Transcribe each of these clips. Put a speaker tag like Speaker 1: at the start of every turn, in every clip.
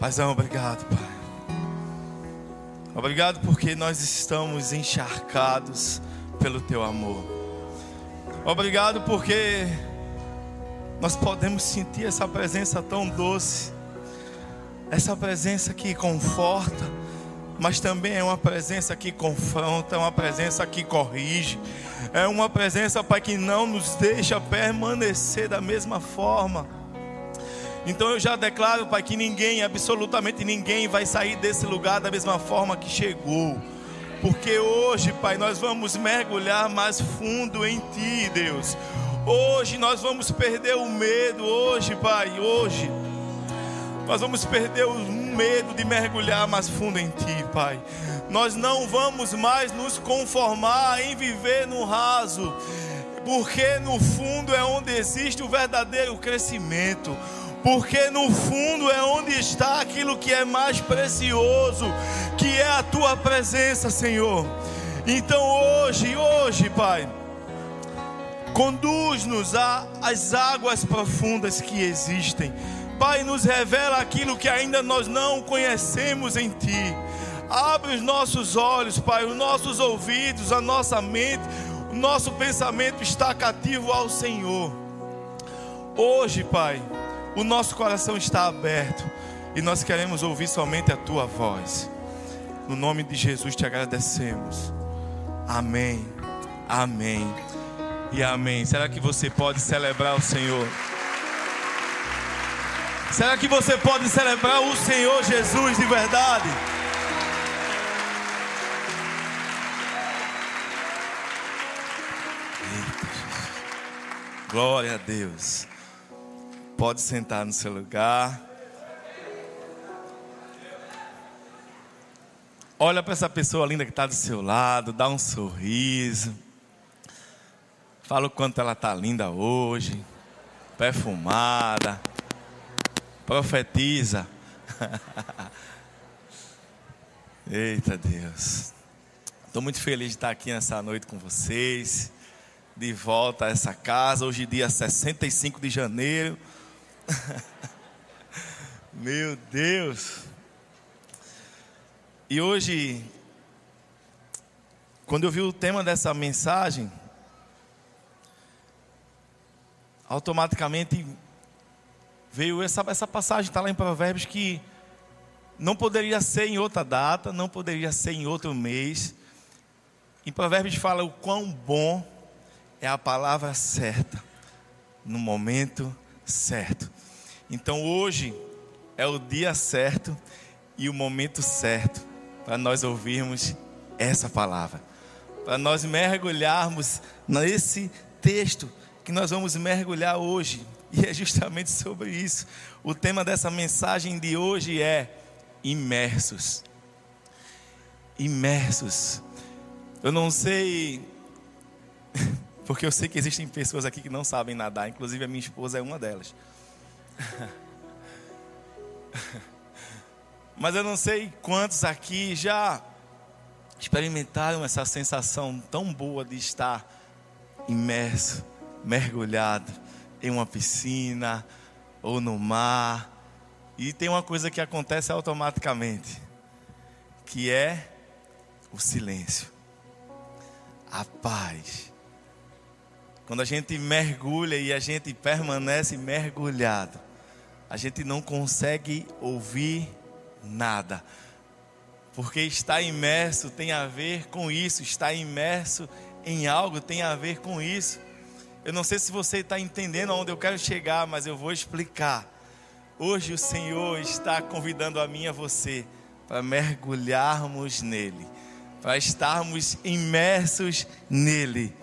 Speaker 1: Paizão, obrigado, Pai. Obrigado porque nós estamos encharcados pelo Teu amor. Obrigado porque nós podemos sentir essa presença tão doce, essa presença que conforta, mas também é uma presença que confronta, é uma presença que corrige, é uma presença, Pai, que não nos deixa permanecer da mesma forma. Então eu já declaro, Pai, que ninguém, absolutamente ninguém, vai sair desse lugar da mesma forma que chegou. Porque hoje, Pai, nós vamos mergulhar mais fundo em Ti, Deus. Hoje nós vamos perder o medo, hoje, Pai, hoje. Nós vamos perder o medo de mergulhar mais fundo em Ti, Pai. Nós não vamos mais nos conformar em viver no raso, porque no fundo é onde existe o verdadeiro crescimento porque no fundo é onde está aquilo que é mais precioso, que é a tua presença, Senhor. Então hoje, hoje, Pai, conduz-nos às águas profundas que existem. Pai, nos revela aquilo que ainda nós não conhecemos em Ti. Abre os nossos olhos, Pai, os nossos ouvidos, a nossa mente, o nosso pensamento está cativo ao Senhor. Hoje, Pai, o nosso coração está aberto e nós queremos ouvir somente a tua voz. No nome de Jesus te agradecemos. Amém. Amém. E amém. Será que você pode celebrar o Senhor? Será que você pode celebrar o Senhor Jesus de verdade? Glória a Deus. Pode sentar no seu lugar. Olha para essa pessoa linda que está do seu lado, dá um sorriso. Fala o quanto ela está linda hoje, perfumada. Profetiza. Eita Deus. Estou muito feliz de estar aqui nessa noite com vocês. De volta a essa casa. Hoje, dia 65 de janeiro Meu Deus. E hoje, quando eu vi o tema dessa mensagem, automaticamente veio essa, essa passagem, está lá em Provérbios, que não poderia ser em outra data, não poderia ser em outro mês. Em Provérbios fala o quão bom é a palavra certa, no momento certo. Então hoje é o dia certo e o momento certo para nós ouvirmos essa palavra, para nós mergulharmos nesse texto que nós vamos mergulhar hoje. E é justamente sobre isso. O tema dessa mensagem de hoje é imersos. Imersos. Eu não sei, porque eu sei que existem pessoas aqui que não sabem nadar, inclusive a minha esposa é uma delas. Mas eu não sei quantos aqui já experimentaram essa sensação tão boa de estar imerso, mergulhado em uma piscina ou no mar. E tem uma coisa que acontece automaticamente, que é o silêncio, a paz. Quando a gente mergulha e a gente permanece mergulhado, a gente não consegue ouvir nada. Porque estar imerso tem a ver com isso, estar imerso em algo tem a ver com isso. Eu não sei se você está entendendo aonde eu quero chegar, mas eu vou explicar. Hoje o Senhor está convidando a mim e a você para mergulharmos nele, para estarmos imersos nele.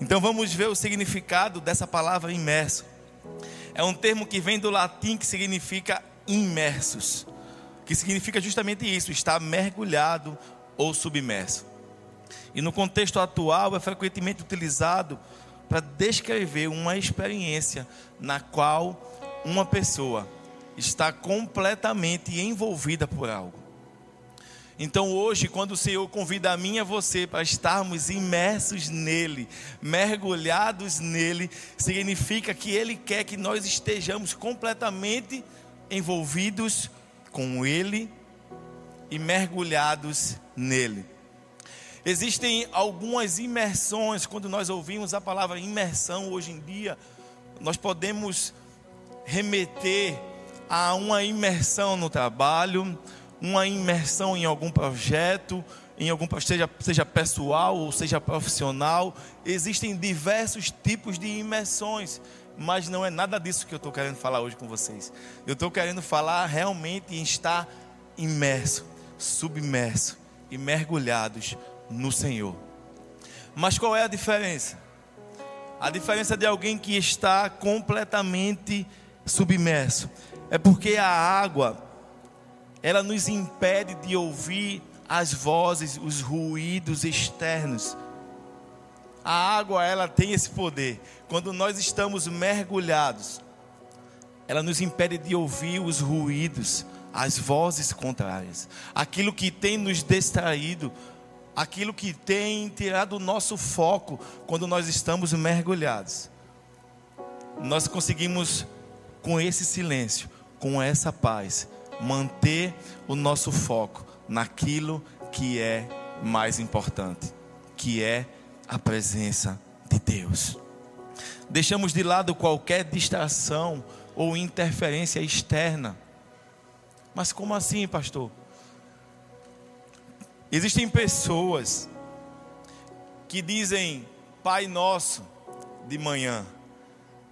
Speaker 1: Então vamos ver o significado dessa palavra imerso é um termo que vem do latim que significa imersos, que significa justamente isso, estar mergulhado ou submerso. E no contexto atual é frequentemente utilizado para descrever uma experiência na qual uma pessoa está completamente envolvida por algo. Então hoje, quando o Senhor convida a mim e a você para estarmos imersos nele, mergulhados nele, significa que Ele quer que nós estejamos completamente envolvidos com Ele e mergulhados nele. Existem algumas imersões, quando nós ouvimos a palavra imersão hoje em dia, nós podemos remeter a uma imersão no trabalho, uma imersão em algum projeto, em algum seja, seja pessoal ou seja profissional. Existem diversos tipos de imersões, mas não é nada disso que eu estou querendo falar hoje com vocês. Eu estou querendo falar realmente em estar imerso, submerso e mergulhados no Senhor. Mas qual é a diferença? A diferença de alguém que está completamente submerso é porque a água ela nos impede de ouvir as vozes, os ruídos externos. A água ela tem esse poder. Quando nós estamos mergulhados, ela nos impede de ouvir os ruídos, as vozes contrárias, aquilo que tem nos distraído, aquilo que tem tirado o nosso foco quando nós estamos mergulhados. Nós conseguimos, com esse silêncio, com essa paz, manter o nosso foco naquilo que é mais importante, que é a presença de Deus. Deixamos de lado qualquer distração ou interferência externa. Mas como assim, pastor? Existem pessoas que dizem Pai Nosso de manhã,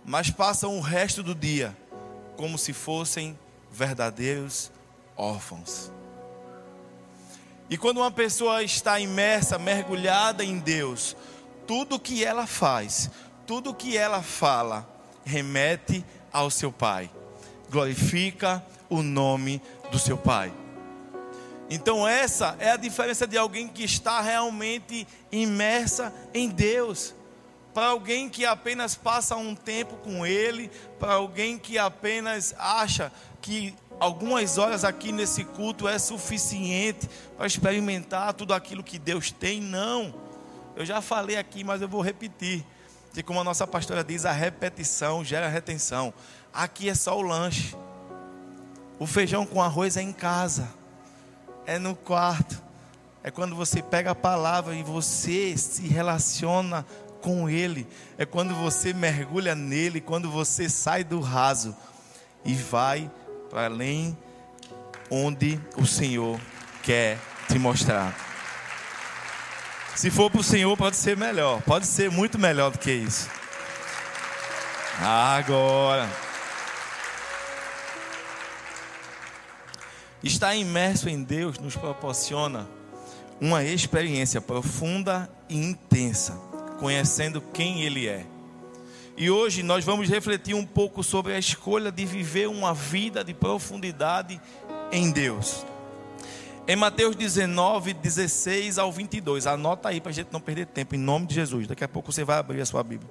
Speaker 1: mas passam o resto do dia como se fossem verdadeiros órfãos. E quando uma pessoa está imersa, mergulhada em Deus, tudo que ela faz, tudo que ela fala, remete ao seu Pai, glorifica o nome do seu Pai. Então, essa é a diferença de alguém que está realmente imersa em Deus. Para alguém que apenas passa um tempo com Ele, para alguém que apenas acha que algumas horas aqui nesse culto é suficiente para experimentar tudo aquilo que Deus tem, não. Eu já falei aqui, mas eu vou repetir. Que como a nossa pastora diz, a repetição gera retenção. Aqui é só o lanche. O feijão com arroz é em casa é no quarto. É quando você pega a palavra e você se relaciona com Ele. É quando você mergulha nele, quando você sai do raso e vai para além onde o Senhor quer te mostrar. Se for para o Senhor, pode ser melhor, pode ser muito melhor do que isso. Agora. Estar imerso em Deus nos proporciona uma experiência profunda e intensa, conhecendo quem Ele é. E hoje nós vamos refletir um pouco sobre a escolha de viver uma vida de profundidade em Deus. Em Mateus 19, 16 ao 22, anota aí para a gente não perder tempo, em nome de Jesus. Daqui a pouco você vai abrir a sua Bíblia.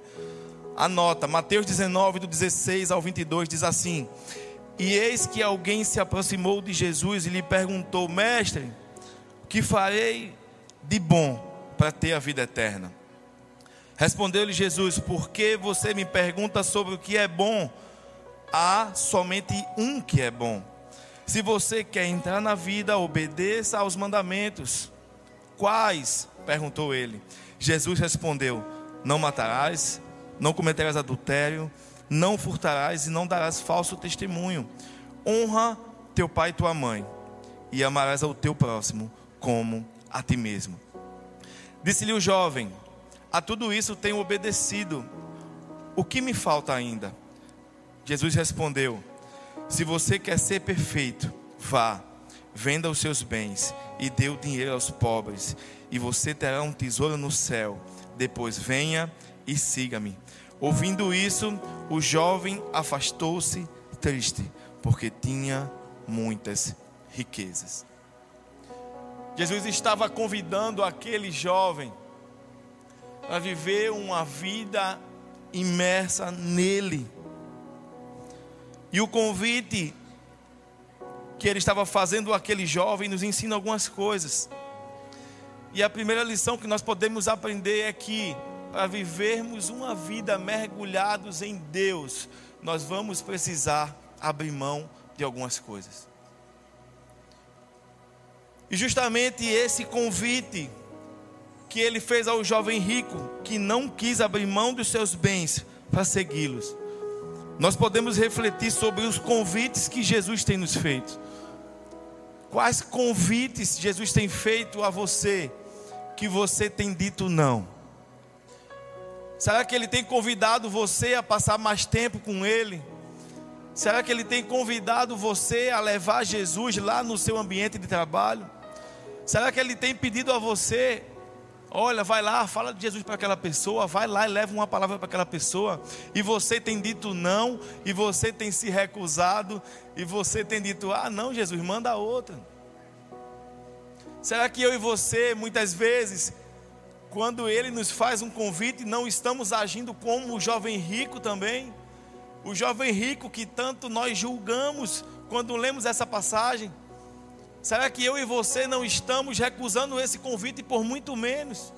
Speaker 1: Anota, Mateus 19, do 16 ao 22, diz assim: e eis que alguém se aproximou de Jesus e lhe perguntou: Mestre, o que farei de bom para ter a vida eterna? Respondeu-lhe Jesus: Por que você me pergunta sobre o que é bom? Há somente um que é bom. Se você quer entrar na vida, obedeça aos mandamentos. Quais? perguntou ele. Jesus respondeu: Não matarás, não cometerás adultério não furtarás e não darás falso testemunho. Honra teu pai e tua mãe, e amarás ao teu próximo como a ti mesmo. Disse-lhe o jovem: A tudo isso tenho obedecido. O que me falta ainda? Jesus respondeu: Se você quer ser perfeito, vá, venda os seus bens e dê o dinheiro aos pobres, e você terá um tesouro no céu. Depois venha e siga-me. Ouvindo isso, o jovem afastou-se triste, porque tinha muitas riquezas. Jesus estava convidando aquele jovem a viver uma vida imersa nele. E o convite que ele estava fazendo àquele jovem nos ensina algumas coisas. E a primeira lição que nós podemos aprender é que para vivermos uma vida mergulhados em Deus, nós vamos precisar abrir mão de algumas coisas. E justamente esse convite que ele fez ao jovem rico que não quis abrir mão dos seus bens para segui-los. Nós podemos refletir sobre os convites que Jesus tem nos feito. Quais convites Jesus tem feito a você que você tem dito não? Será que ele tem convidado você a passar mais tempo com ele? Será que ele tem convidado você a levar Jesus lá no seu ambiente de trabalho? Será que ele tem pedido a você Olha, vai lá, fala de Jesus para aquela pessoa, vai lá e leva uma palavra para aquela pessoa, e você tem dito não, e você tem se recusado, e você tem dito, ah, não, Jesus, manda outra. Será que eu e você, muitas vezes, quando ele nos faz um convite, não estamos agindo como o jovem rico também? O jovem rico que tanto nós julgamos quando lemos essa passagem. Será que eu e você não estamos recusando esse convite por muito menos?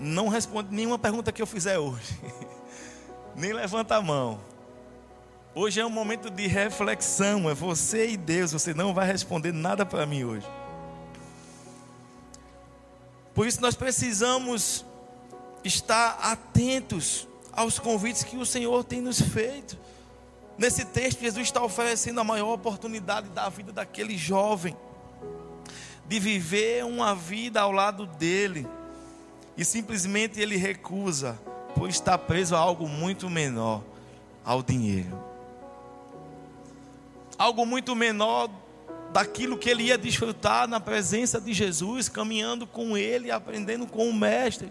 Speaker 1: Não responde nenhuma pergunta que eu fizer hoje. Nem levanta a mão. Hoje é um momento de reflexão, é você e Deus. Você não vai responder nada para mim hoje. Por isso nós precisamos estar atentos aos convites que o Senhor tem nos feito. Nesse texto, Jesus está oferecendo a maior oportunidade da vida daquele jovem, de viver uma vida ao lado dele, e simplesmente ele recusa, por estar preso a algo muito menor, ao dinheiro. Algo muito menor daquilo que ele ia desfrutar na presença de Jesus, caminhando com ele, aprendendo com o Mestre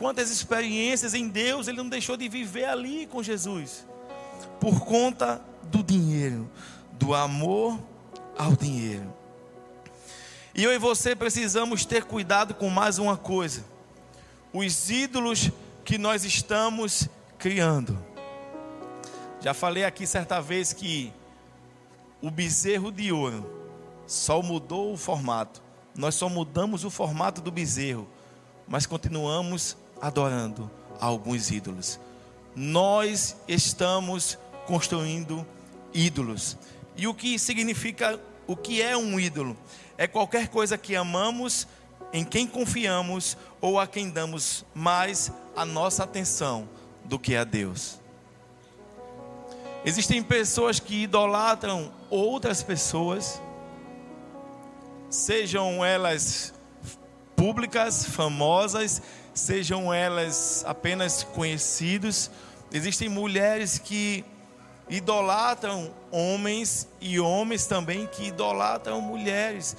Speaker 1: quantas experiências em Deus ele não deixou de viver ali com Jesus, por conta do dinheiro, do amor ao dinheiro. E eu e você precisamos ter cuidado com mais uma coisa: os ídolos que nós estamos criando. Já falei aqui certa vez que o bezerro de ouro só mudou o formato. Nós só mudamos o formato do bezerro, mas continuamos adorando alguns ídolos. Nós estamos construindo ídolos. E o que significa, o que é um ídolo? É qualquer coisa que amamos, em quem confiamos ou a quem damos mais a nossa atenção do que a Deus. Existem pessoas que idolatram outras pessoas, sejam elas públicas, famosas, sejam elas apenas conhecidos. Existem mulheres que idolatram homens e homens também que idolatram mulheres,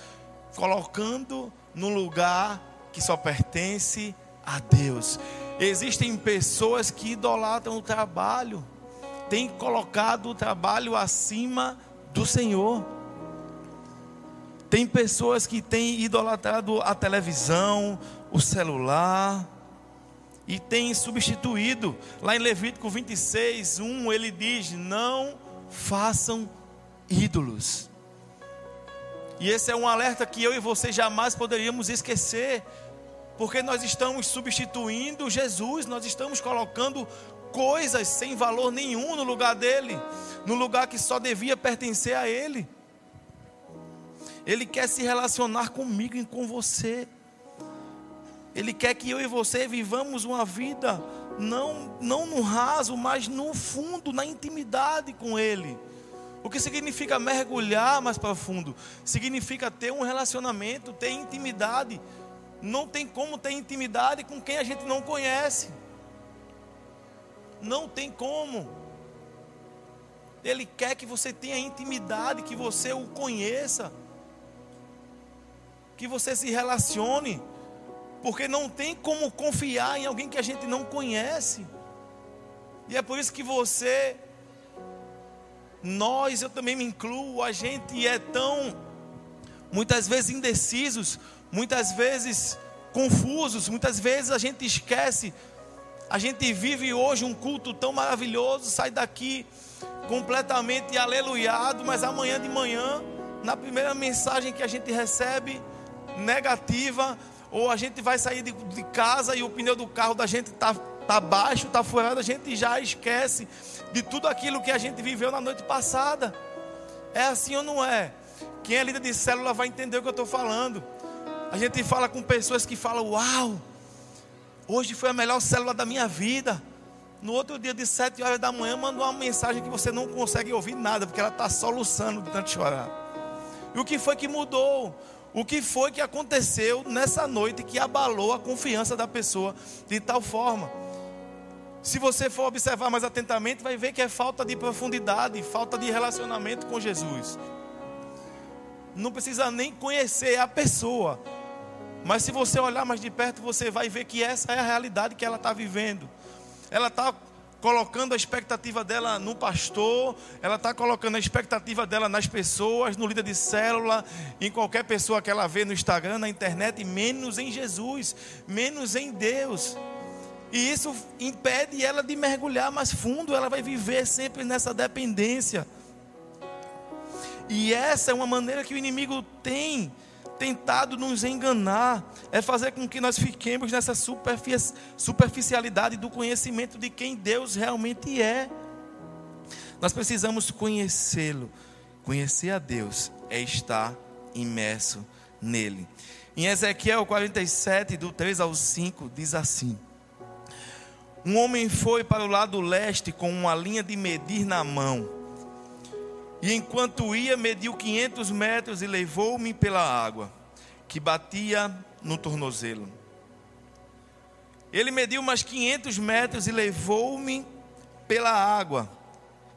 Speaker 1: colocando no lugar que só pertence a Deus. Existem pessoas que idolatram o trabalho, têm colocado o trabalho acima do Senhor. Tem pessoas que têm idolatrado a televisão, o celular e têm substituído. Lá em Levítico 26, 1, ele diz: Não façam ídolos. E esse é um alerta que eu e você jamais poderíamos esquecer, porque nós estamos substituindo Jesus, nós estamos colocando coisas sem valor nenhum no lugar dele, no lugar que só devia pertencer a ele. Ele quer se relacionar comigo e com você. Ele quer que eu e você vivamos uma vida não, não no raso, mas no fundo, na intimidade com Ele. O que significa mergulhar mais profundo? Significa ter um relacionamento, ter intimidade. Não tem como ter intimidade com quem a gente não conhece. Não tem como. Ele quer que você tenha intimidade, que você o conheça que você se relacione, porque não tem como confiar em alguém que a gente não conhece. E é por isso que você, nós, eu também me incluo, a gente é tão, muitas vezes indecisos, muitas vezes confusos, muitas vezes a gente esquece. A gente vive hoje um culto tão maravilhoso, sai daqui completamente aleluiado, mas amanhã de manhã, na primeira mensagem que a gente recebe, negativa, ou a gente vai sair de, de casa e o pneu do carro da gente está tá baixo, tá furado, a gente já esquece de tudo aquilo que a gente viveu na noite passada. É assim ou não é? Quem é líder de célula vai entender o que eu estou falando. A gente fala com pessoas que falam: Uau, hoje foi a melhor célula da minha vida. No outro dia, de sete horas da manhã, mandou uma mensagem que você não consegue ouvir nada, porque ela está soluçando de tanto chorar. E o que foi que mudou? O que foi que aconteceu nessa noite que abalou a confiança da pessoa de tal forma? Se você for observar mais atentamente, vai ver que é falta de profundidade, falta de relacionamento com Jesus. Não precisa nem conhecer a pessoa, mas se você olhar mais de perto, você vai ver que essa é a realidade que ela está vivendo. Ela está colocando a expectativa dela no pastor, ela está colocando a expectativa dela nas pessoas, no líder de célula, em qualquer pessoa que ela vê no Instagram, na internet, menos em Jesus, menos em Deus. E isso impede ela de mergulhar mais fundo, ela vai viver sempre nessa dependência. E essa é uma maneira que o inimigo tem tentado nos enganar, é fazer com que nós fiquemos nessa superficialidade do conhecimento de quem Deus realmente é. Nós precisamos conhecê-lo. Conhecer a Deus é estar imerso nele. Em Ezequiel 47, do 3 ao 5, diz assim: Um homem foi para o lado leste com uma linha de medir na mão e enquanto ia, mediu 500 metros e levou-me pela água, que batia no tornozelo. Ele mediu mais 500 metros e levou-me pela água,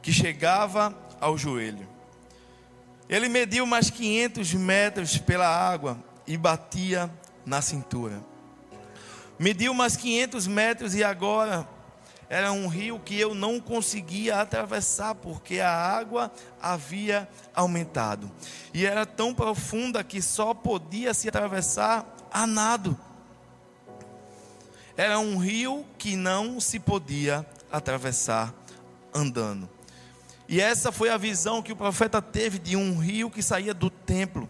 Speaker 1: que chegava ao joelho. Ele mediu mais 500 metros pela água e batia na cintura. Mediu mais 500 metros e agora era um rio que eu não conseguia atravessar porque a água havia aumentado. E era tão profunda que só podia se atravessar a nado. Era um rio que não se podia atravessar andando. E essa foi a visão que o profeta teve de um rio que saía do templo.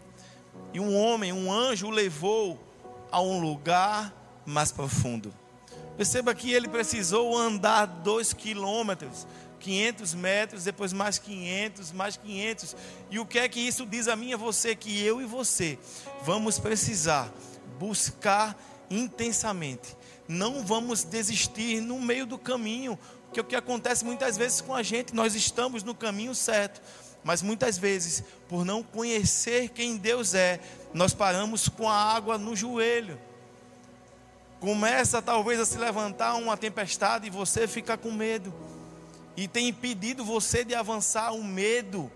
Speaker 1: E um homem, um anjo, o levou a um lugar mais profundo. Perceba que ele precisou andar dois quilômetros, 500 metros, depois mais 500, mais 500. E o que é que isso diz a mim e a você? Que eu e você vamos precisar buscar intensamente. Não vamos desistir no meio do caminho, que é o que acontece muitas vezes com a gente, nós estamos no caminho certo, mas muitas vezes, por não conhecer quem Deus é, nós paramos com a água no joelho começa talvez a se levantar uma tempestade e você fica com medo. E tem impedido você de avançar. O medo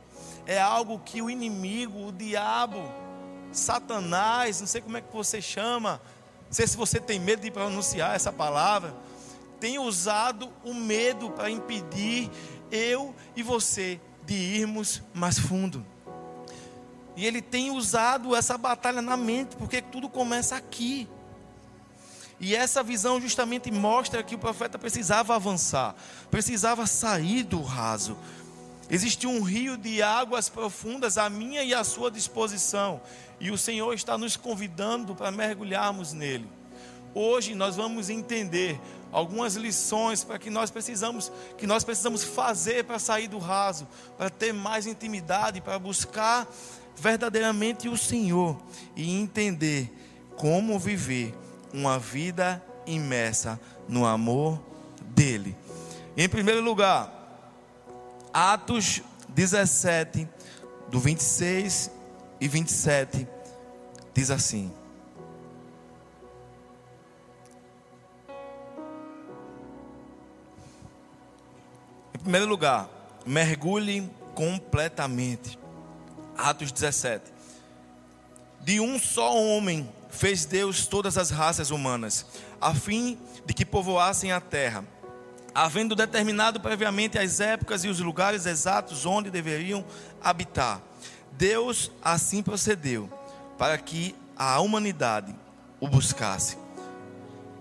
Speaker 1: é algo que o inimigo, o diabo, Satanás, não sei como é que você chama, não sei se você tem medo de pronunciar essa palavra, tem usado o medo para impedir eu e você de irmos mais fundo. E ele tem usado essa batalha na mente, porque tudo começa aqui. E essa visão justamente mostra que o profeta precisava avançar, precisava sair do raso. Existia um rio de águas profundas à minha e à sua disposição, e o Senhor está nos convidando para mergulharmos nele. Hoje nós vamos entender algumas lições para que nós precisamos que nós precisamos fazer para sair do raso, para ter mais intimidade, para buscar verdadeiramente o Senhor e entender como viver uma vida imersa no amor dele. Em primeiro lugar, Atos 17, do 26 e 27, diz assim: Em primeiro lugar, mergulhe completamente. Atos 17. De um só homem fez Deus todas as raças humanas, a fim de que povoassem a terra, havendo determinado previamente as épocas e os lugares exatos onde deveriam habitar. Deus assim procedeu para que a humanidade o buscasse.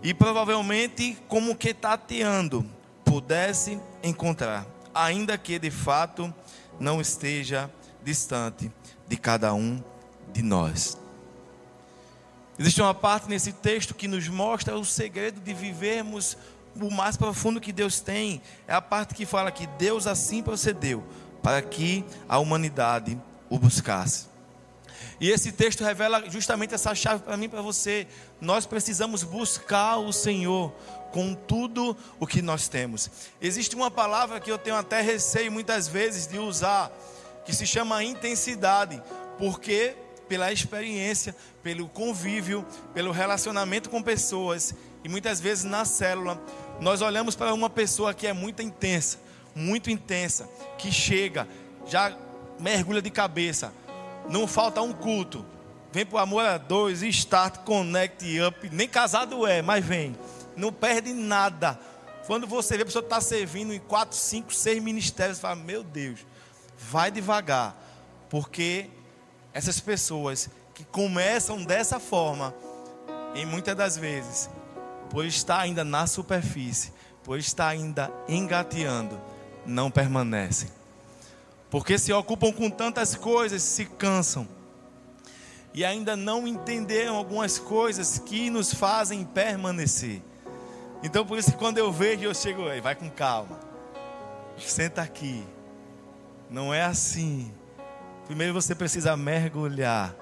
Speaker 1: E provavelmente, como que tateando, pudesse encontrar, ainda que de fato não esteja distante de cada um de nós. Existe uma parte nesse texto que nos mostra o segredo de vivermos o mais profundo que Deus tem é a parte que fala que Deus assim procedeu para que a humanidade o buscasse. E esse texto revela justamente essa chave para mim e para você. Nós precisamos buscar o Senhor com tudo o que nós temos. Existe uma palavra que eu tenho até receio muitas vezes de usar, que se chama intensidade, porque pela experiência, pelo convívio, pelo relacionamento com pessoas e muitas vezes na célula, nós olhamos para uma pessoa que é muito intensa, muito intensa, que chega, já mergulha de cabeça, não falta um culto. Vem para o amor a dois, start, connect, up. Nem casado é, mas vem. Não perde nada. Quando você vê a pessoa está servindo em quatro, cinco, seis ministérios, você fala, meu Deus, vai devagar. Porque essas pessoas que começam dessa forma, em muitas das vezes, por estar ainda na superfície, por estar ainda engateando, não permanecem. Porque se ocupam com tantas coisas, se cansam. E ainda não entenderam algumas coisas que nos fazem permanecer. Então por isso que quando eu vejo, eu chego, aí, vai com calma. Senta aqui. Não é assim. Primeiro você precisa mergulhar,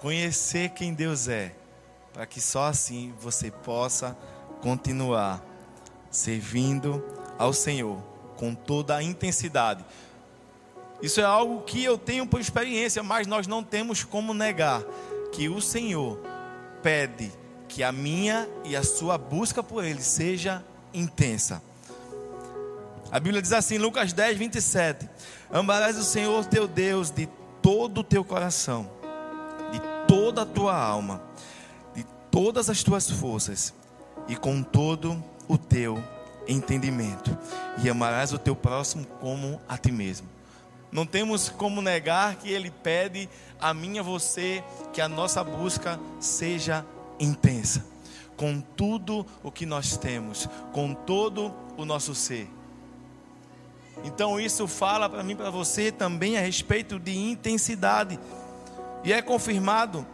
Speaker 1: conhecer quem Deus é, para que só assim você possa continuar servindo ao Senhor com toda a intensidade. Isso é algo que eu tenho por experiência, mas nós não temos como negar que o Senhor pede que a minha e a sua busca por Ele seja intensa. A Bíblia diz assim, Lucas 10, 27: Amarás o Senhor teu Deus de todo o teu coração, de toda a tua alma, de todas as tuas forças e com todo o teu entendimento, e amarás o teu próximo como a ti mesmo. Não temos como negar que Ele pede a mim e a você que a nossa busca seja intensa, com tudo o que nós temos, com todo o nosso ser. Então isso fala para mim, para você também a respeito de intensidade. E é confirmado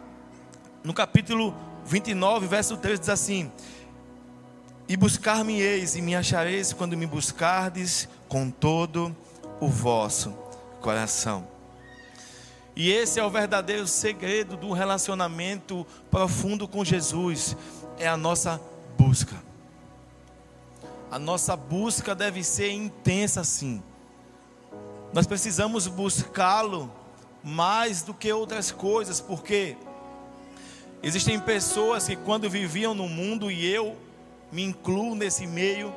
Speaker 1: no capítulo 29, verso 3 diz assim: E buscar-me-eis e me achareis quando me buscardes com todo o vosso coração. E esse é o verdadeiro segredo do relacionamento profundo com Jesus, é a nossa busca. A nossa busca deve ser intensa sim. Nós precisamos buscá-lo mais do que outras coisas, porque existem pessoas que quando viviam no mundo e eu me incluo nesse meio,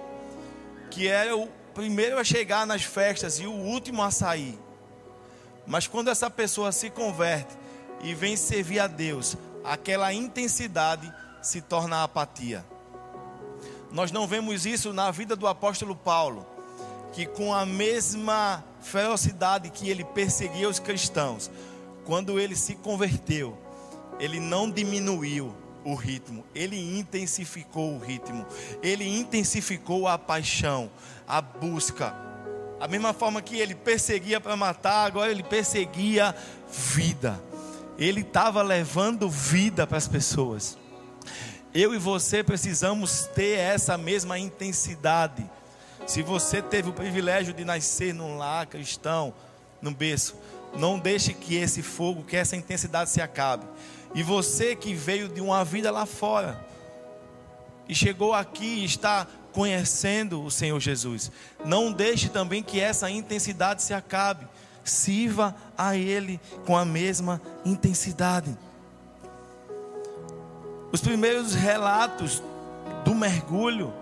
Speaker 1: que era o primeiro a chegar nas festas e o último a sair. Mas quando essa pessoa se converte e vem servir a Deus, aquela intensidade se torna apatia. Nós não vemos isso na vida do apóstolo Paulo, que com a mesma ferocidade que ele perseguia os cristãos, quando ele se converteu, ele não diminuiu o ritmo, ele intensificou o ritmo, ele intensificou a paixão, a busca a mesma forma que ele perseguia para matar, agora ele perseguia vida. Ele estava levando vida para as pessoas. Eu e você precisamos ter essa mesma intensidade. Se você teve o privilégio de nascer num lar cristão, num berço, não deixe que esse fogo, que essa intensidade se acabe. E você que veio de uma vida lá fora e chegou aqui e está conhecendo o Senhor Jesus. Não deixe também que essa intensidade se acabe. Sirva a Ele com a mesma intensidade. Os primeiros relatos do mergulho,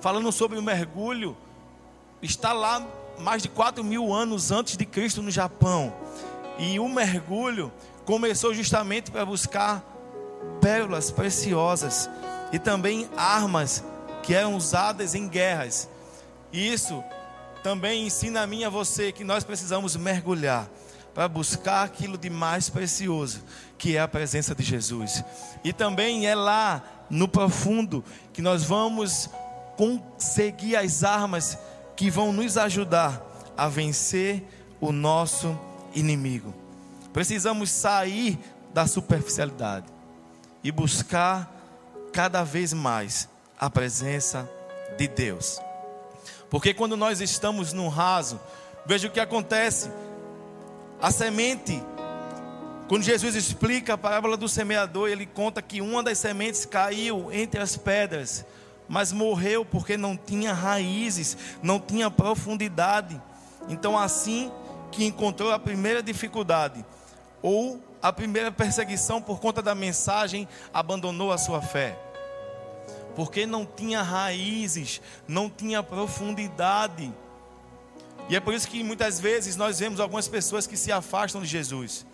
Speaker 1: falando sobre o mergulho, está lá mais de 4 mil anos antes de Cristo no Japão. E o mergulho começou justamente para buscar pérolas preciosas e também armas que eram usadas em guerras. Isso também ensina a mim e a você que nós precisamos mergulhar para buscar aquilo de mais precioso, que é a presença de Jesus. E também é lá no profundo que nós vamos conseguir as armas que vão nos ajudar a vencer o nosso inimigo. Precisamos sair da superficialidade e buscar cada vez mais a presença de Deus. Porque quando nós estamos no raso, veja o que acontece. A semente, quando Jesus explica a parábola do semeador, ele conta que uma das sementes caiu entre as pedras, mas morreu porque não tinha raízes, não tinha profundidade. Então, assim que encontrou a primeira dificuldade, ou a primeira perseguição por conta da mensagem, abandonou a sua fé. Porque não tinha raízes, não tinha profundidade. E é por isso que muitas vezes nós vemos algumas pessoas que se afastam de Jesus.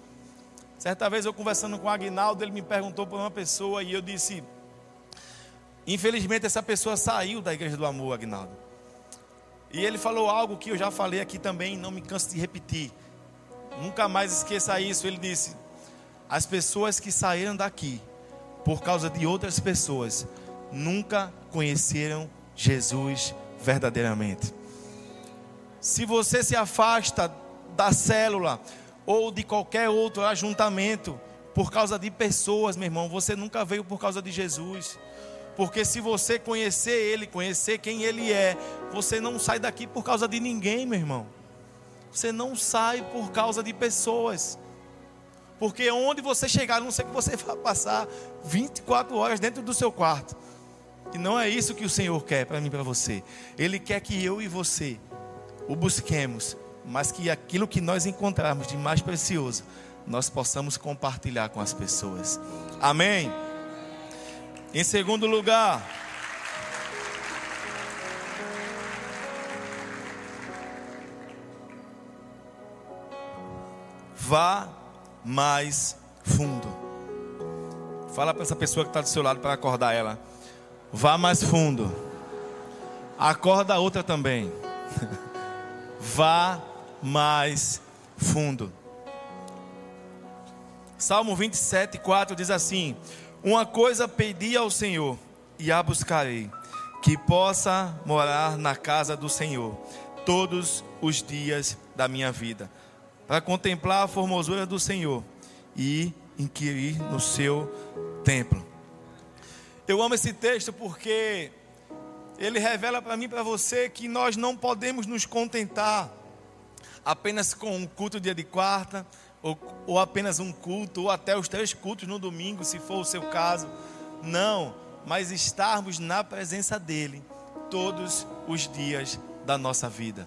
Speaker 1: Certa vez eu conversando com o Agnaldo, ele me perguntou por uma pessoa e eu disse: Infelizmente essa pessoa saiu da igreja do amor, Agnaldo. E ele falou algo que eu já falei aqui também, não me canso de repetir. Nunca mais esqueça isso. Ele disse: as pessoas que saíram daqui por causa de outras pessoas nunca conheceram Jesus verdadeiramente. Se você se afasta da célula ou de qualquer outro ajuntamento por causa de pessoas, meu irmão, você nunca veio por causa de Jesus. Porque se você conhecer Ele, conhecer quem Ele é, você não sai daqui por causa de ninguém, meu irmão. Você não sai por causa de pessoas. Porque onde você chegar, não sei que você vai passar 24 horas dentro do seu quarto. E não é isso que o Senhor quer para mim e para você. Ele quer que eu e você o busquemos, mas que aquilo que nós encontrarmos de mais precioso, nós possamos compartilhar com as pessoas. Amém. Em segundo lugar, vá mais fundo. Fala para essa pessoa que está do seu lado para acordar ela. Vá mais fundo. Acorda a outra também. Vá mais fundo. Salmo 27, 4 diz assim: Uma coisa pedi ao Senhor e a buscarei, que possa morar na casa do Senhor todos os dias da minha vida para contemplar a formosura do Senhor e inquirir no seu templo. Eu amo esse texto porque ele revela para mim e para você que nós não podemos nos contentar apenas com um culto dia de quarta, ou, ou apenas um culto, ou até os três cultos no domingo, se for o seu caso. Não, mas estarmos na presença dEle todos os dias da nossa vida.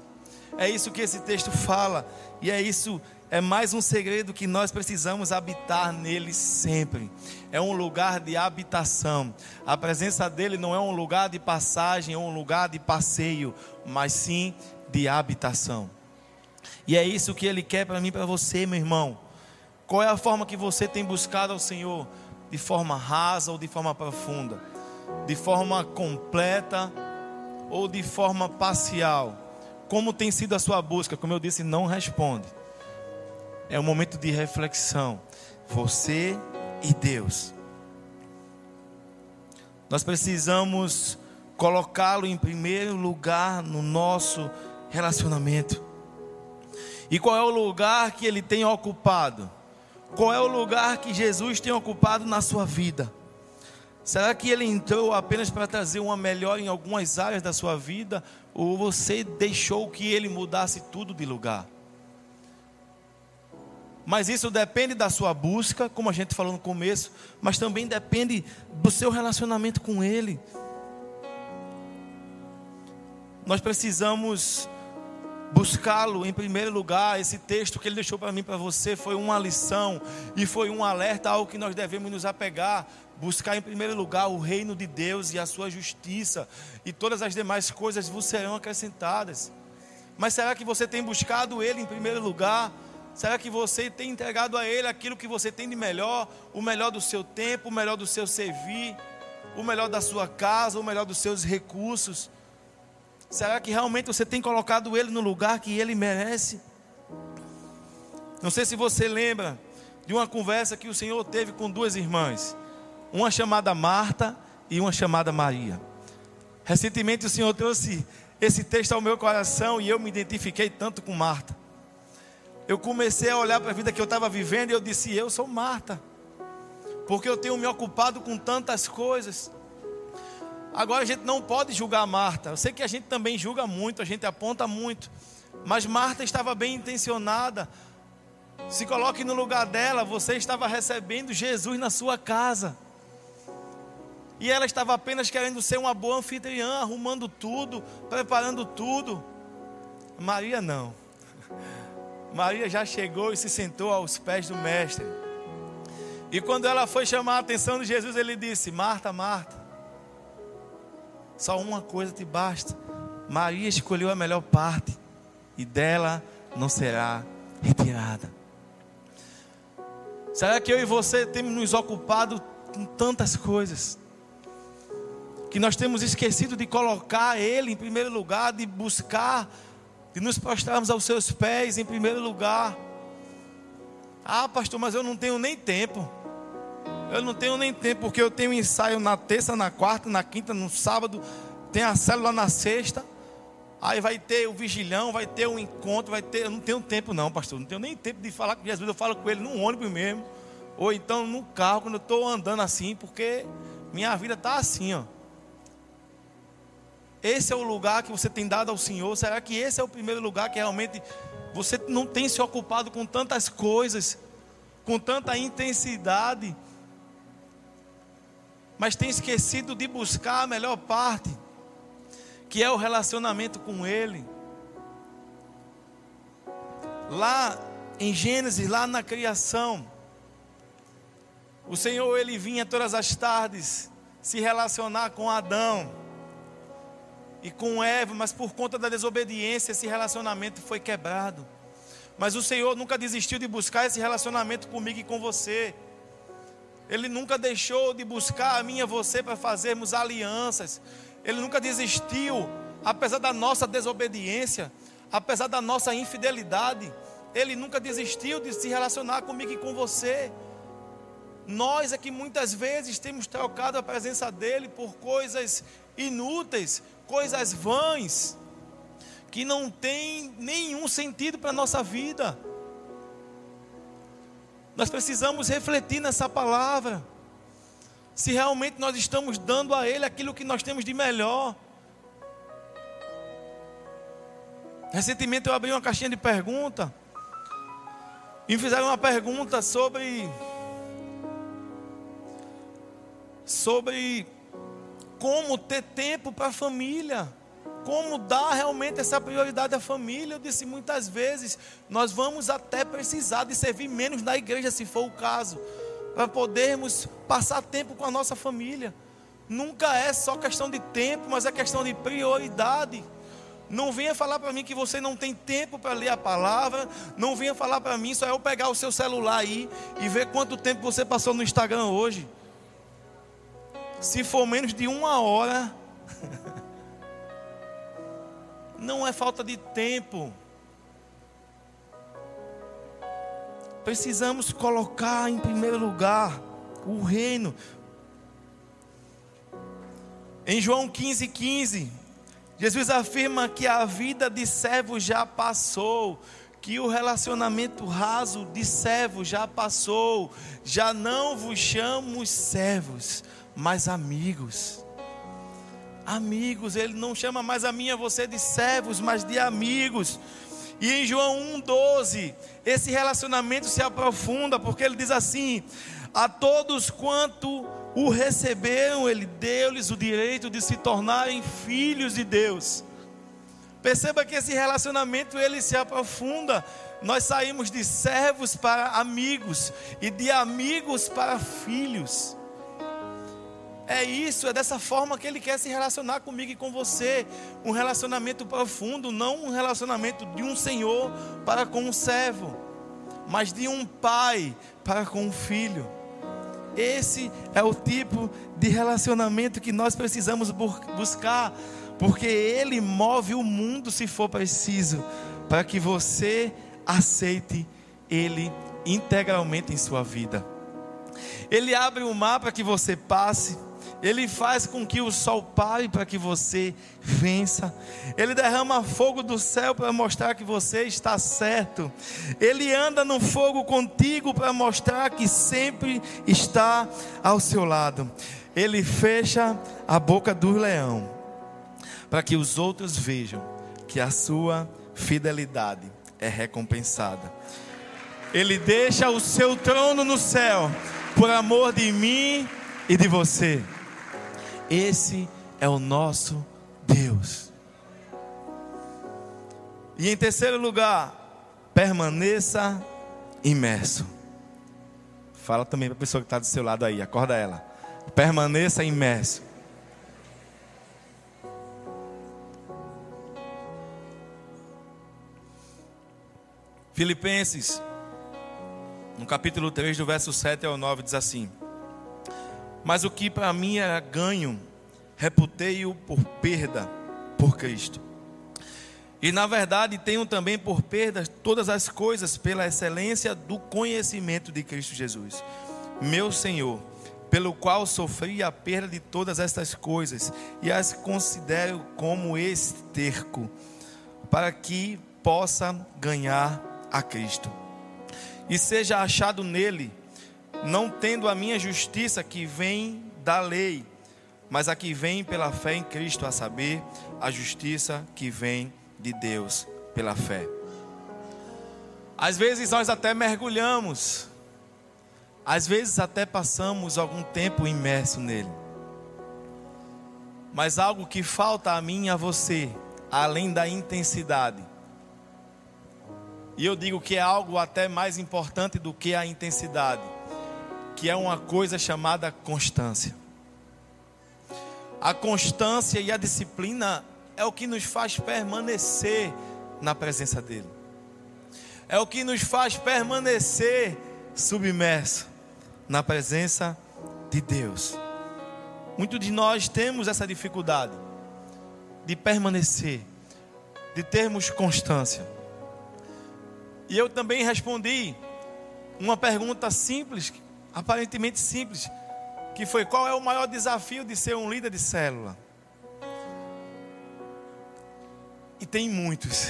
Speaker 1: É isso que esse texto fala. E é isso, é mais um segredo que nós precisamos habitar nele sempre. É um lugar de habitação. A presença dele não é um lugar de passagem ou um lugar de passeio, mas sim de habitação. E é isso que ele quer para mim, para você, meu irmão. Qual é a forma que você tem buscado ao Senhor? De forma rasa ou de forma profunda? De forma completa ou de forma parcial? Como tem sido a sua busca? Como eu disse, não responde. É um momento de reflexão. Você e Deus. Nós precisamos colocá-lo em primeiro lugar no nosso relacionamento. E qual é o lugar que ele tem ocupado? Qual é o lugar que Jesus tem ocupado na sua vida? Será que ele entrou apenas para trazer uma melhora em algumas áreas da sua vida? Ou você deixou que ele mudasse tudo de lugar? Mas isso depende da sua busca, como a gente falou no começo, mas também depende do seu relacionamento com ele. Nós precisamos buscá-lo em primeiro lugar. Esse texto que ele deixou para mim, para você, foi uma lição e foi um alerta ao que nós devemos nos apegar. Buscar em primeiro lugar o reino de Deus e a sua justiça, e todas as demais coisas vos serão acrescentadas. Mas será que você tem buscado Ele em primeiro lugar? Será que você tem entregado a Ele aquilo que você tem de melhor, o melhor do seu tempo, o melhor do seu servir, o melhor da sua casa, o melhor dos seus recursos? Será que realmente você tem colocado Ele no lugar que Ele merece? Não sei se você lembra de uma conversa que o Senhor teve com duas irmãs uma chamada Marta e uma chamada Maria. Recentemente o Senhor trouxe esse texto ao meu coração e eu me identifiquei tanto com Marta. Eu comecei a olhar para a vida que eu estava vivendo e eu disse: Eu sou Marta, porque eu tenho me ocupado com tantas coisas. Agora a gente não pode julgar Marta. Eu sei que a gente também julga muito, a gente aponta muito. Mas Marta estava bem intencionada. Se coloque no lugar dela, você estava recebendo Jesus na sua casa. E ela estava apenas querendo ser uma boa anfitriã, arrumando tudo, preparando tudo. Maria não. Maria já chegou e se sentou aos pés do Mestre. E quando ela foi chamar a atenção de Jesus, ele disse: Marta, Marta, só uma coisa te basta. Maria escolheu a melhor parte, e dela não será retirada. Será que eu e você temos nos ocupado com tantas coisas? Que nós temos esquecido de colocar Ele em primeiro lugar, de buscar, de nos prostrarmos aos seus pés em primeiro lugar. Ah, pastor, mas eu não tenho nem tempo. Eu não tenho nem tempo, porque eu tenho ensaio na terça, na quarta, na quinta, no sábado, tem a célula na sexta. Aí vai ter o vigilhão, vai ter um encontro, vai ter. Eu não tenho tempo, não, pastor. Não tenho nem tempo de falar com Jesus. Eu falo com ele no ônibus mesmo. Ou então no carro, quando eu estou andando assim, porque minha vida está assim, ó. Esse é o lugar que você tem dado ao Senhor? Será que esse é o primeiro lugar que realmente você não tem se ocupado com tantas coisas, com tanta intensidade, mas tem esquecido de buscar a melhor parte? que é o relacionamento com Ele. Lá em Gênesis, lá na criação, o Senhor ele vinha todas as tardes se relacionar com Adão e com Eva, mas por conta da desobediência esse relacionamento foi quebrado. Mas o Senhor nunca desistiu de buscar esse relacionamento comigo e com você. Ele nunca deixou de buscar a mim e você para fazermos alianças. Ele nunca desistiu, apesar da nossa desobediência, apesar da nossa infidelidade. Ele nunca desistiu de se relacionar comigo e com você. Nós é que muitas vezes temos trocado a presença dele por coisas inúteis, coisas vãs, que não tem nenhum sentido para a nossa vida. Nós precisamos refletir nessa palavra se realmente nós estamos dando a Ele aquilo que nós temos de melhor. Recentemente eu abri uma caixinha de pergunta e me fizeram uma pergunta sobre sobre como ter tempo para a família, como dar realmente essa prioridade à família. Eu disse muitas vezes, nós vamos até precisar de servir menos na igreja, se for o caso para podermos passar tempo com a nossa família. Nunca é só questão de tempo, mas é questão de prioridade. Não venha falar para mim que você não tem tempo para ler a palavra. Não venha falar para mim só eu pegar o seu celular aí e ver quanto tempo você passou no Instagram hoje. Se for menos de uma hora, não é falta de tempo. Precisamos colocar em primeiro lugar o reino. Em João 15, 15, Jesus afirma que a vida de servo já passou, que o relacionamento raso de servo já passou, já não vos chamo servos, mas amigos. Amigos, ele não chama mais a mim e a você de servos, mas de amigos. E em João 1,12, esse relacionamento se aprofunda, porque ele diz assim: A todos quanto o receberam, ele deu-lhes o direito de se tornarem filhos de Deus. Perceba que esse relacionamento ele se aprofunda. Nós saímos de servos para amigos e de amigos para filhos. É isso, é dessa forma que Ele quer se relacionar comigo e com você. Um relacionamento profundo, não um relacionamento de um Senhor para com um servo, mas de um pai para com um filho. Esse é o tipo de relacionamento que nós precisamos buscar, porque Ele move o mundo se for preciso, para que você aceite Ele integralmente em sua vida. Ele abre o mar para que você passe ele faz com que o sol pare para que você vença. Ele derrama fogo do céu para mostrar que você está certo. Ele anda no fogo contigo para mostrar que sempre está ao seu lado. Ele fecha a boca do leão, para que os outros vejam que a sua fidelidade é recompensada. Ele deixa o seu trono no céu, por amor de mim e de você. Esse é o nosso Deus. E em terceiro lugar, permaneça imerso. Fala também para a pessoa que está do seu lado aí, acorda ela. Permaneça imerso. Filipenses, no capítulo 3, do verso 7 ao 9, diz assim: Mas o que para mim era ganho, reputei-o por perda por Cristo. E na verdade tenho também por perda todas as coisas pela excelência do conhecimento de Cristo Jesus, meu Senhor, pelo qual sofri a perda de todas estas coisas e as considero como esterco, para que possa ganhar a Cristo e seja achado nele, não tendo a minha justiça que vem da lei, mas a que vem pela fé em Cristo, a saber, a justiça que vem de Deus pela fé. Às vezes nós até mergulhamos, às vezes até passamos algum tempo imerso nele. Mas algo que falta a mim e a você, além da intensidade. E eu digo que é algo até mais importante do que a intensidade, que é uma coisa chamada constância. A constância e a disciplina é o que nos faz permanecer na presença dEle. É o que nos faz permanecer submerso na presença de Deus. Muitos de nós temos essa dificuldade de permanecer, de termos constância. E eu também respondi uma pergunta simples, aparentemente simples, que foi qual é o maior desafio de ser um líder de célula? E tem muitos,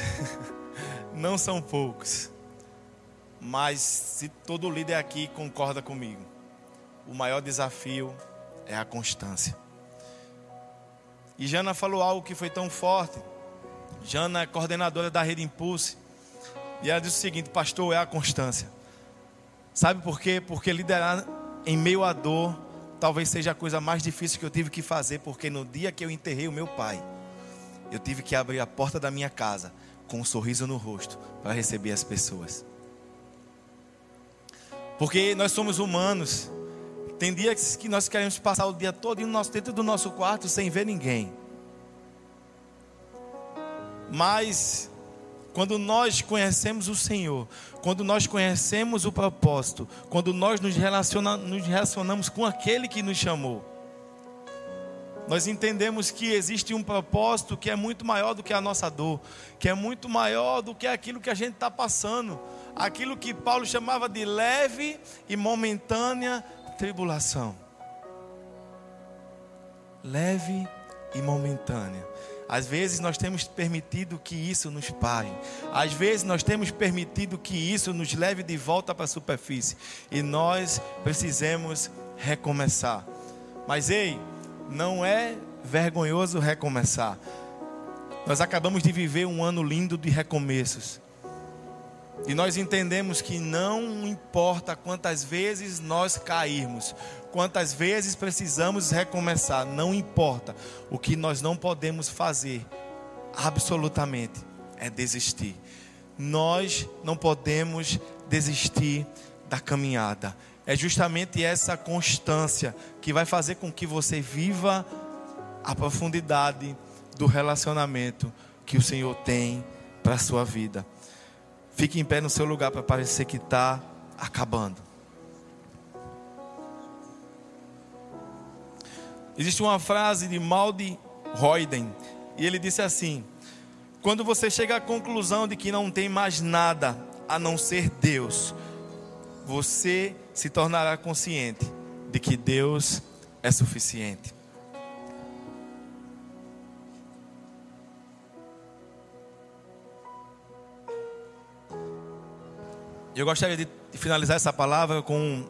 Speaker 1: não são poucos. Mas se todo líder aqui concorda comigo, o maior desafio é a constância. E Jana falou algo que foi tão forte. Jana é coordenadora da Rede Impulse. E ela disse o seguinte: Pastor, é a constância. Sabe por quê? Porque liderar em meio à dor talvez seja a coisa mais difícil que eu tive que fazer, porque no dia que eu enterrei o meu pai, eu tive que abrir a porta da minha casa com um sorriso no rosto para receber as pessoas. Porque nós somos humanos. Tem dias que nós queremos passar o dia todo dentro do nosso quarto sem ver ninguém. Mas quando nós conhecemos o Senhor, quando nós conhecemos o propósito, quando nós nos, relaciona, nos relacionamos com aquele que nos chamou, nós entendemos que existe um propósito que é muito maior do que a nossa dor, que é muito maior do que aquilo que a gente está passando, aquilo que Paulo chamava de leve e momentânea tribulação. Leve e momentânea. Às vezes nós temos permitido que isso nos pare. Às vezes nós temos permitido que isso nos leve de volta para a superfície. E nós precisamos recomeçar. Mas ei, não é vergonhoso recomeçar. Nós acabamos de viver um ano lindo de recomeços. E nós entendemos que não importa quantas vezes nós cairmos, quantas vezes precisamos recomeçar, não importa. O que nós não podemos fazer, absolutamente, é desistir. Nós não podemos desistir da caminhada. É justamente essa constância que vai fazer com que você viva a profundidade do relacionamento que o Senhor tem para a sua vida. Fique em pé no seu lugar para parecer que está acabando. Existe uma frase de Maldi Royden, e ele disse assim: Quando você chega à conclusão de que não tem mais nada a não ser Deus, você se tornará consciente de que Deus é suficiente. Eu gostaria de finalizar essa palavra com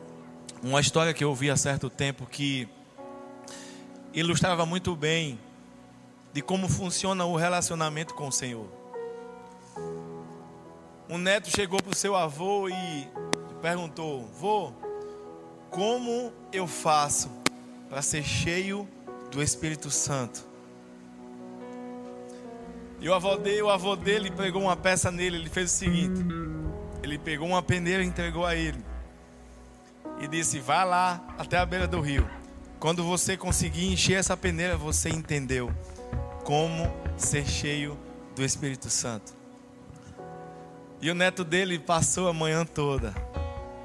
Speaker 1: uma história que eu ouvi há certo tempo que ilustrava muito bem de como funciona o relacionamento com o Senhor. Um neto chegou para o seu avô e perguntou: Vô, como eu faço para ser cheio do Espírito Santo? E o avô, dele, o avô dele pegou uma peça nele, ele fez o seguinte: ele pegou uma peneira e entregou a ele. E disse: Vá lá até a beira do rio. Quando você conseguir encher essa peneira, você entendeu como ser cheio do Espírito Santo. E o neto dele passou a manhã toda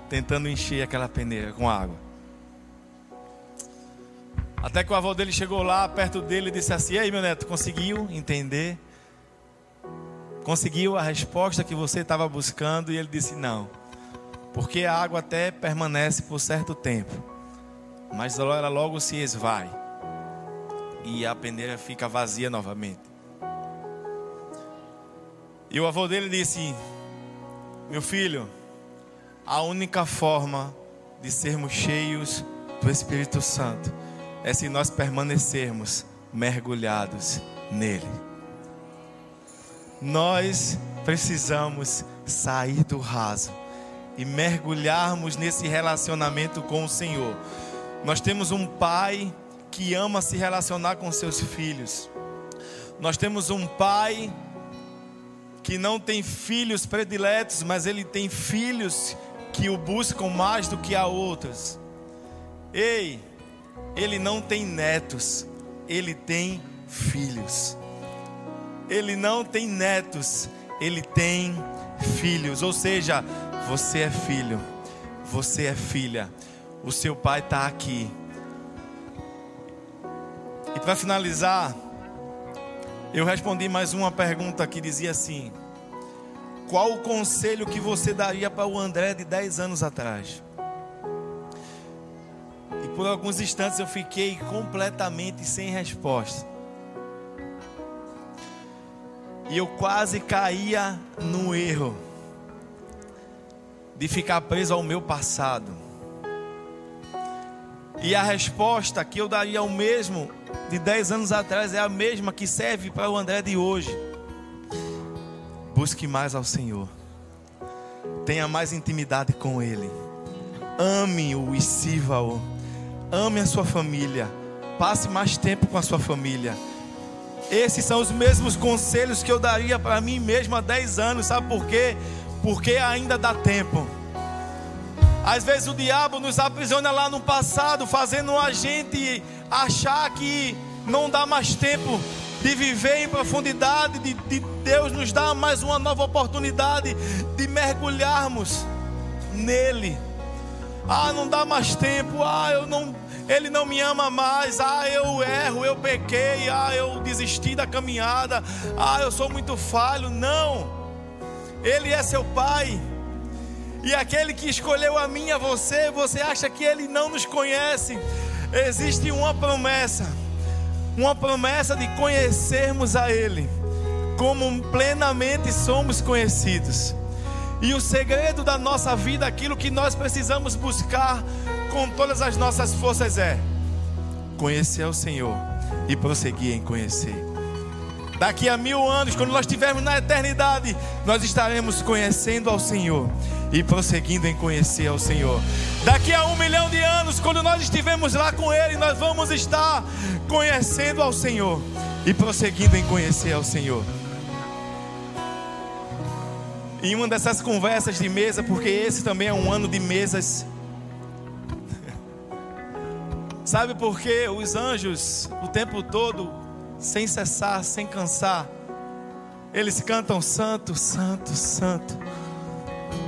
Speaker 1: tentando encher aquela peneira com água. Até que o avô dele chegou lá perto dele e disse assim: "E aí, meu neto, conseguiu entender? Conseguiu a resposta que você estava buscando?" E ele disse: "Não. Porque a água até permanece por certo tempo, mas ela logo se esvai e a peneira fica vazia novamente." E o avô dele disse: meu filho, a única forma de sermos cheios do Espírito Santo é se nós permanecermos mergulhados nele. Nós precisamos sair do raso e mergulharmos nesse relacionamento com o Senhor. Nós temos um pai que ama se relacionar com seus filhos. Nós temos um pai que não tem filhos prediletos, mas ele tem filhos que o buscam mais do que a outros. Ei, ele não tem netos, ele tem filhos. Ele não tem netos, ele tem filhos. Ou seja, você é filho, você é filha, o seu pai está aqui. E para finalizar, eu respondi mais uma pergunta que dizia assim: Qual o conselho que você daria para o André de 10 anos atrás? E por alguns instantes eu fiquei completamente sem resposta. E eu quase caía no erro de ficar preso ao meu passado. E a resposta que eu daria ao mesmo de 10 anos atrás é a mesma que serve para o André de hoje. Busque mais ao Senhor. Tenha mais intimidade com Ele. Ame-o e sirva-o. Ame a sua família. Passe mais tempo com a sua família. Esses são os mesmos conselhos que eu daria para mim mesmo há 10 anos. Sabe por quê? Porque ainda dá tempo. Às vezes o diabo nos aprisiona lá no passado, fazendo a gente achar que não dá mais tempo de viver em profundidade, de, de Deus nos dá mais uma nova oportunidade de mergulharmos nele. Ah, não dá mais tempo. Ah, eu não, ele não me ama mais. Ah, eu erro, eu pequei. Ah, eu desisti da caminhada. Ah, eu sou muito falho. Não. Ele é seu pai. E aquele que escolheu a mim a você, você acha que ele não nos conhece? Existe uma promessa, uma promessa de conhecermos a Ele, como plenamente somos conhecidos. E o segredo da nossa vida, aquilo que nós precisamos buscar com todas as nossas forças é conhecer o Senhor e prosseguir em conhecer. Daqui a mil anos, quando nós estivermos na eternidade, nós estaremos conhecendo ao Senhor e prosseguindo em conhecer ao Senhor. Daqui a um milhão de anos, quando nós estivermos lá com Ele, nós vamos estar conhecendo ao Senhor e prosseguindo em conhecer ao Senhor. Em uma dessas conversas de mesa, porque esse também é um ano de mesas. Sabe por que os anjos o tempo todo sem cessar, sem cansar. Eles cantam santo, santo, santo.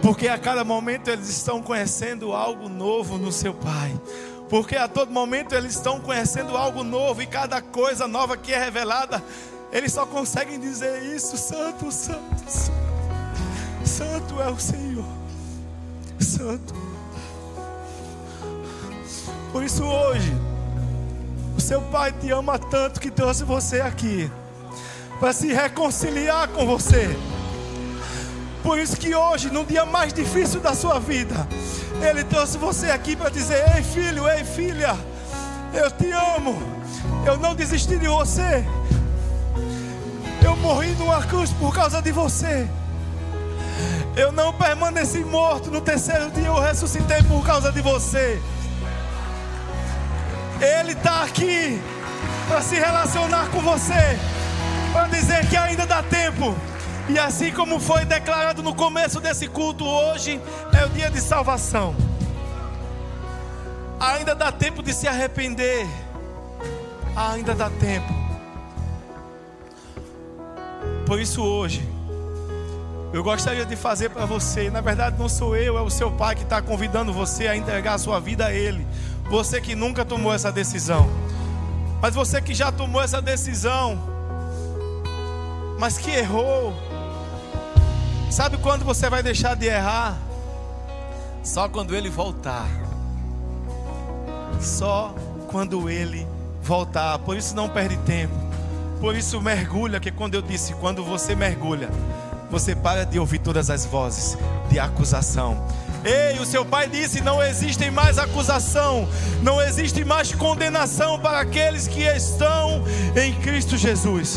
Speaker 1: Porque a cada momento eles estão conhecendo algo novo no seu Pai. Porque a todo momento eles estão conhecendo algo novo e cada coisa nova que é revelada, eles só conseguem dizer isso: Santo, Santo, Santo. Santo é o Senhor. Santo. Por isso hoje, o seu pai te ama tanto que trouxe você aqui para se reconciliar com você. Por isso que hoje, no dia mais difícil da sua vida, ele trouxe você aqui para dizer: "Ei, filho, ei, filha, eu te amo. Eu não desisti de você. Eu morri numa cruz por causa de você. Eu não permaneci morto. No terceiro dia eu ressuscitei por causa de você. Ele está aqui para se relacionar com você, para dizer que ainda dá tempo. E assim como foi declarado no começo desse culto, hoje é o dia de salvação. Ainda dá tempo de se arrepender. Ainda dá tempo. Por isso hoje, eu gostaria de fazer para você. Na verdade, não sou eu, é o seu pai que está convidando você a entregar a sua vida a Ele. Você que nunca tomou essa decisão. Mas você que já tomou essa decisão, mas que errou. Sabe quando você vai deixar de errar? Só quando ele voltar. Só quando ele voltar. Por isso não perde tempo. Por isso mergulha, que quando eu disse, quando você mergulha, você para de ouvir todas as vozes de acusação. Ei, o seu pai disse: não existe mais acusação, não existe mais condenação para aqueles que estão em Cristo Jesus.